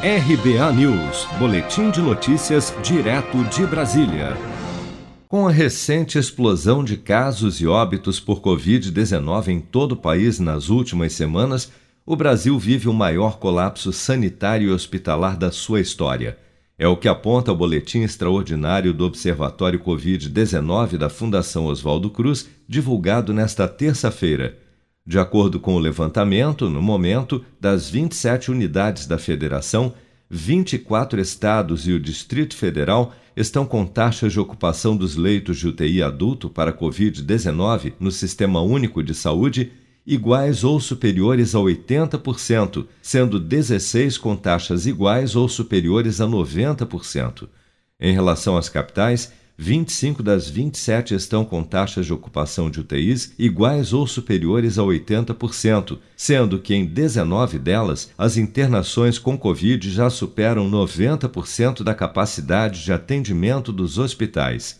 RBA News, Boletim de Notícias, direto de Brasília. Com a recente explosão de casos e óbitos por Covid-19 em todo o país nas últimas semanas, o Brasil vive o maior colapso sanitário e hospitalar da sua história. É o que aponta o boletim extraordinário do Observatório Covid-19 da Fundação Oswaldo Cruz, divulgado nesta terça-feira. De acordo com o levantamento, no momento, das 27 unidades da federação, 24 estados e o Distrito Federal estão com taxas de ocupação dos leitos de UTI adulto para Covid-19 no Sistema Único de Saúde iguais ou superiores a 80%, sendo 16 com taxas iguais ou superiores a 90%. Em relação às capitais, 25 das 27 estão com taxas de ocupação de UTIs iguais ou superiores a 80%, sendo que em 19 delas as internações com Covid já superam 90% da capacidade de atendimento dos hospitais.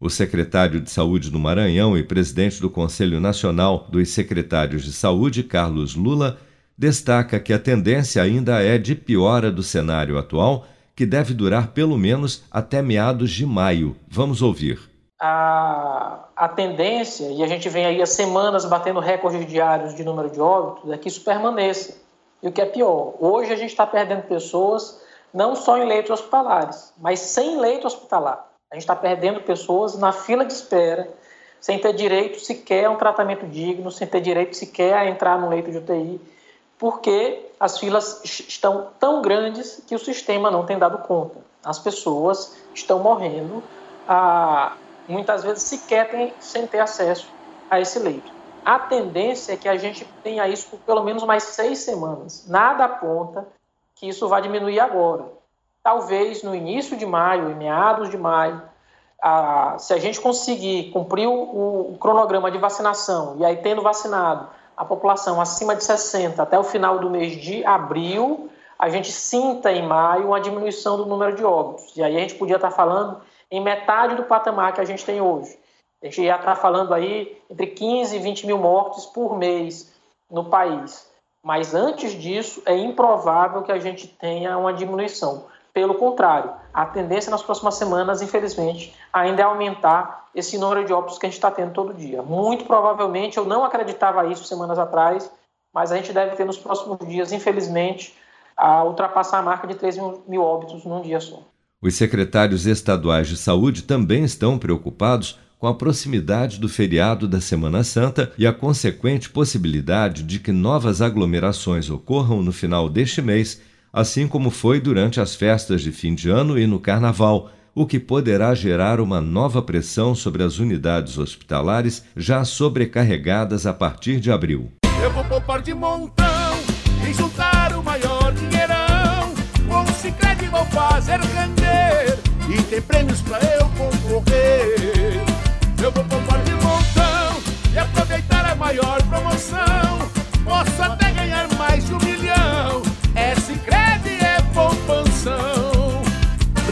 O secretário de Saúde do Maranhão e presidente do Conselho Nacional dos Secretários de Saúde, Carlos Lula, destaca que a tendência ainda é de piora do cenário atual que deve durar pelo menos até meados de maio. Vamos ouvir. A, a tendência, e a gente vem aí há semanas batendo recordes diários de número de óbitos, é que isso permaneça. E o que é pior, hoje a gente está perdendo pessoas não só em leitos hospitalares, mas sem leito hospitalar. A gente está perdendo pessoas na fila de espera, sem ter direito sequer a um tratamento digno, sem ter direito sequer a entrar no leito de UTI porque as filas estão tão grandes que o sistema não tem dado conta. As pessoas estão morrendo, muitas vezes sequer tem, sem ter acesso a esse leito. A tendência é que a gente tenha isso por pelo menos mais seis semanas. Nada aponta que isso vai diminuir agora. Talvez no início de maio, em meados de maio, se a gente conseguir cumprir o, o cronograma de vacinação e aí tendo vacinado a população acima de 60 até o final do mês de abril, a gente sinta em maio uma diminuição do número de óbitos. E aí a gente podia estar falando em metade do patamar que a gente tem hoje. A gente ia estar falando aí entre 15 e 20 mil mortes por mês no país. Mas antes disso, é improvável que a gente tenha uma diminuição. Pelo contrário, a tendência nas próximas semanas, infelizmente, ainda é aumentar esse número de óbitos que a gente está tendo todo dia. Muito provavelmente, eu não acreditava isso semanas atrás, mas a gente deve ter nos próximos dias, infelizmente, a ultrapassar a marca de 3 mil óbitos num dia só. Os secretários estaduais de saúde também estão preocupados com a proximidade do feriado da Semana Santa e a consequente possibilidade de que novas aglomerações ocorram no final deste mês assim como foi durante as festas de fim de ano e no Carnaval, o que poderá gerar uma nova pressão sobre as unidades hospitalares já sobrecarregadas a partir de abril. Eu vou poupar de montão e juntar o maior dinheirão. Com o vou fazer render e tem prêmios pra eu